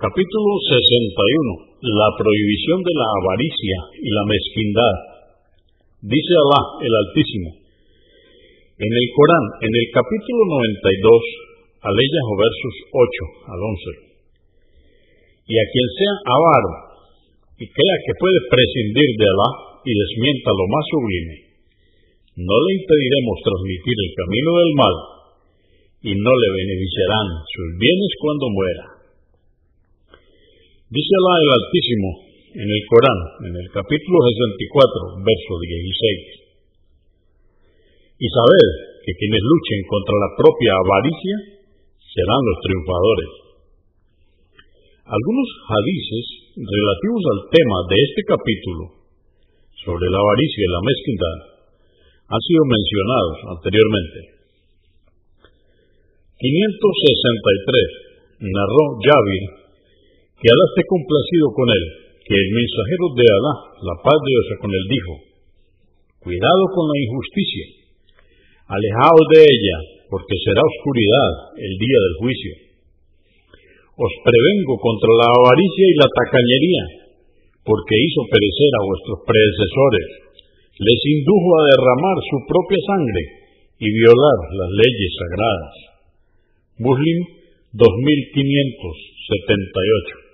Capítulo 61. La prohibición de la avaricia y la mezquindad. Dice Alá el Altísimo. En el Corán, en el capítulo 92, aleyas o versos 8 al 11. Y a quien sea avaro y crea que puede prescindir de Alá y desmienta lo más sublime, no le impediremos transmitir el camino del mal y no le beneficiarán sus bienes cuando muera. Dice Alá el Altísimo en el Corán, en el capítulo 64, verso 16. Y sabed que quienes luchen contra la propia avaricia serán los triunfadores. Algunos hadices relativos al tema de este capítulo sobre la avaricia y la mezquindad han sido mencionados anteriormente. 563 narró Yavir que Alá esté complacido con él, que el mensajero de Alá, la paz de Dios con él, dijo, cuidado con la injusticia, alejaos de ella, porque será oscuridad el día del juicio. Os prevengo contra la avaricia y la tacañería, porque hizo perecer a vuestros predecesores, les indujo a derramar su propia sangre y violar las leyes sagradas. Muslim 2578.